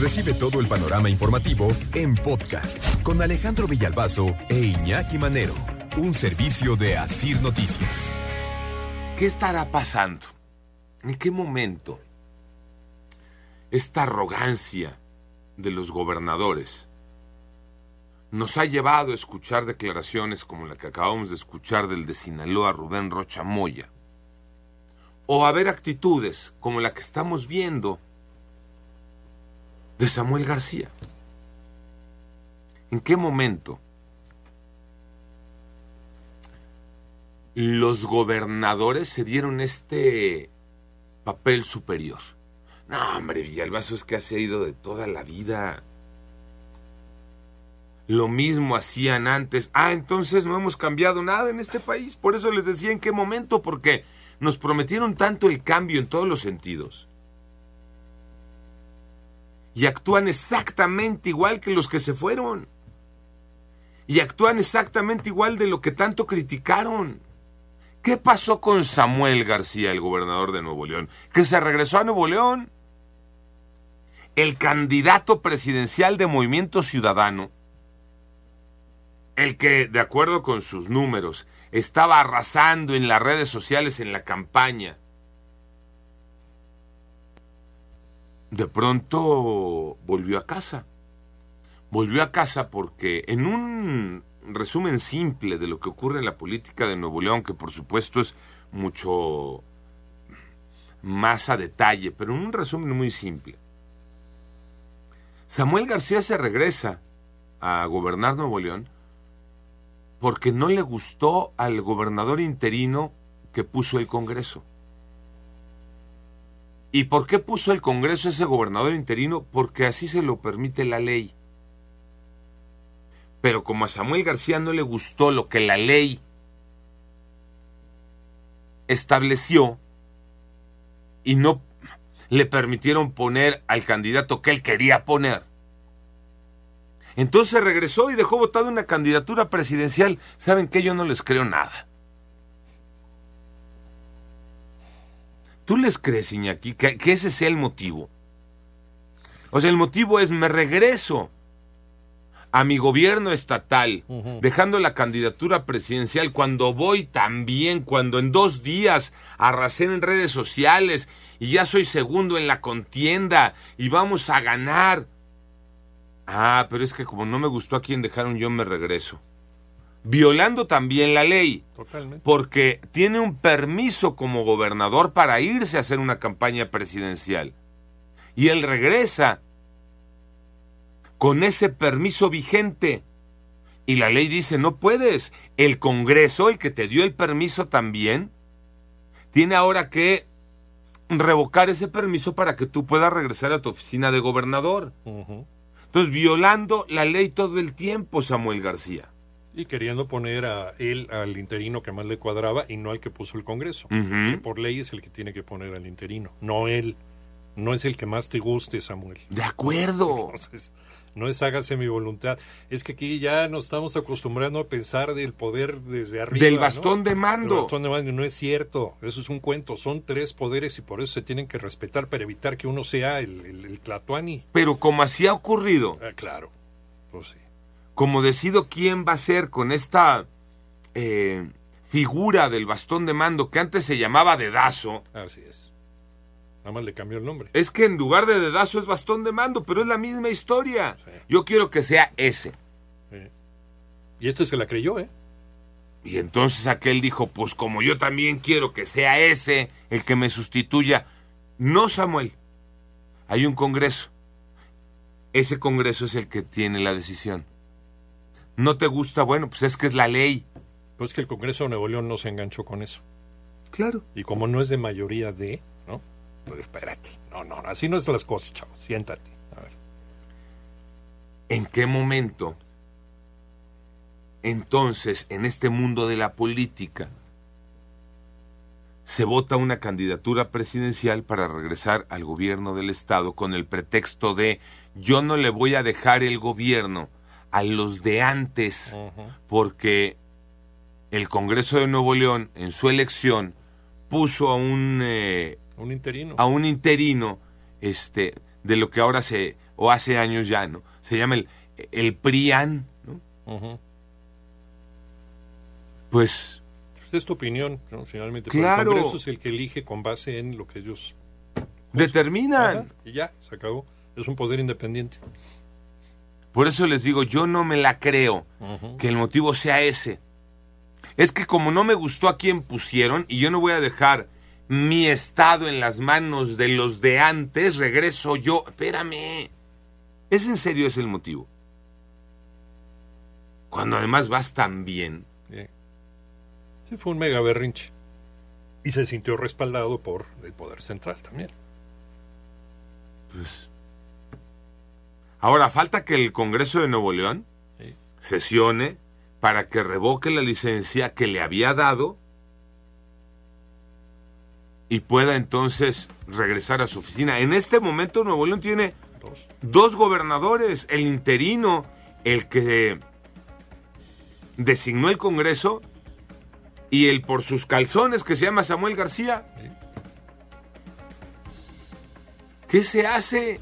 Recibe todo el panorama informativo en podcast con Alejandro Villalbazo e Iñaki Manero, un servicio de Asir Noticias. ¿Qué estará pasando? ¿En qué momento esta arrogancia de los gobernadores nos ha llevado a escuchar declaraciones como la que acabamos de escuchar del de Sinaloa Rubén Rocha Moya? O a ver actitudes como la que estamos viendo de Samuel García. ¿En qué momento los gobernadores se dieron este papel superior? No, hombre, Villalbazo es que ha sido de toda la vida. Lo mismo hacían antes. Ah, entonces no hemos cambiado nada en este país. Por eso les decía en qué momento, porque nos prometieron tanto el cambio en todos los sentidos y actúan exactamente igual que los que se fueron. Y actúan exactamente igual de lo que tanto criticaron. ¿Qué pasó con Samuel García, el gobernador de Nuevo León? Que se regresó a Nuevo León. El candidato presidencial de Movimiento Ciudadano, el que, de acuerdo con sus números, estaba arrasando en las redes sociales en la campaña, de pronto volvió a casa. Volvió a casa porque en un resumen simple de lo que ocurre en la política de Nuevo León, que por supuesto es mucho más a detalle, pero en un resumen muy simple. Samuel García se regresa a gobernar Nuevo León porque no le gustó al gobernador interino que puso el Congreso. ¿Y por qué puso el Congreso ese gobernador interino? Porque así se lo permite la ley. Pero como a Samuel García no le gustó lo que la ley estableció y no le permitieron poner al candidato que él quería poner, entonces regresó y dejó votada una candidatura presidencial. ¿Saben qué? Yo no les creo nada. ¿Tú les crees, Iñaki, que, que ese sea el motivo? O sea, el motivo es me regreso a mi gobierno estatal, dejando la candidatura presidencial, cuando voy también, cuando en dos días arrasé en redes sociales y ya soy segundo en la contienda y vamos a ganar. Ah, pero es que como no me gustó a quien dejaron, yo me regreso violando también la ley. Totalmente. Porque tiene un permiso como gobernador para irse a hacer una campaña presidencial. Y él regresa con ese permiso vigente. Y la ley dice, no puedes. El Congreso, el que te dio el permiso también, tiene ahora que revocar ese permiso para que tú puedas regresar a tu oficina de gobernador. Entonces, violando la ley todo el tiempo, Samuel García. Y queriendo poner a él al interino que más le cuadraba y no al que puso el Congreso. Que por ley es el que tiene que poner al interino, no él. No es el que más te guste, Samuel. De acuerdo. Entonces, no es hágase mi voluntad. Es que aquí ya nos estamos acostumbrando a pensar del poder desde arriba. Del bastón de mando. Del bastón de mando. No es cierto. Eso es un cuento. Son tres poderes y por eso se tienen que respetar para evitar que uno sea el, el, el Tlatuani. Pero como así ha ocurrido, Ah, claro. Pues sí. Como decido quién va a ser con esta eh, figura del bastón de mando que antes se llamaba dedazo, Así es. Nada más le cambió el nombre. es que en lugar de dedazo es bastón de mando, pero es la misma historia. Sí. Yo quiero que sea ese. Sí. Y este se la creyó, ¿eh? Y entonces aquel dijo, pues como yo también quiero que sea ese el que me sustituya. No, Samuel. Hay un Congreso. Ese Congreso es el que tiene la decisión. ¿No te gusta? Bueno, pues es que es la ley. Pues que el Congreso de Nuevo León no se enganchó con eso. Claro. Y como no es de mayoría de, ¿no? espérate. No, no, así no es las cosas, chavo. Siéntate. A ver. ¿En qué momento, entonces, en este mundo de la política, se vota una candidatura presidencial para regresar al gobierno del Estado con el pretexto de yo no le voy a dejar el gobierno a los de antes, porque el Congreso de Nuevo León, en su elección, puso a un, eh, Un interino. a un interino este, de lo que ahora se, o hace años ya, ¿no? Se llama el, el PRIAN, ¿no? Ujú. Pues Pues es tu opinión, ¿no? finalmente. Claro. Pero el Congreso es el que elige con base en lo que ellos... determinan. Ajá, y ya, se acabó. Es un poder independiente. Por eso les digo, yo no me la creo que el motivo sea ese. Es que como no me gustó a quien pusieron y yo no voy a dejar mi estado en las manos de los de antes, regreso yo. Espérame. ¿Es en serio ese el motivo? Cuando además vas tan bien. Sí. Sí, fue un mega berrinche. Y se sintió respaldado por el poder central también. Pues. Ahora falta que el Congreso de Nuevo León Sí. sesione para que revoque la licencia que le había dado y pueda entonces regresar a su oficina. En este momento Nuevo León tiene Dos. dos gobernadores, el interino, el que designó el Congreso, y el por sus calzones que se llama Samuel García. ¿Qué se hace?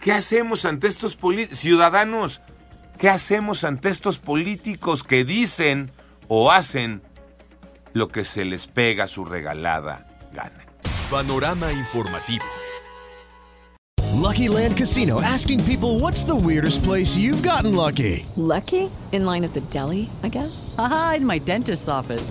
¿Qué hacemos ante estos ciudadanos? ¿Qué hacemos ante estos políticos que dicen o hacen lo que se les pega su regalada gana? Panorama informativo. Lucky Land Casino asking people what's the weirdest place you've gotten lucky? Lucky? In line at the deli, I guess? Aha, in my dentist's office.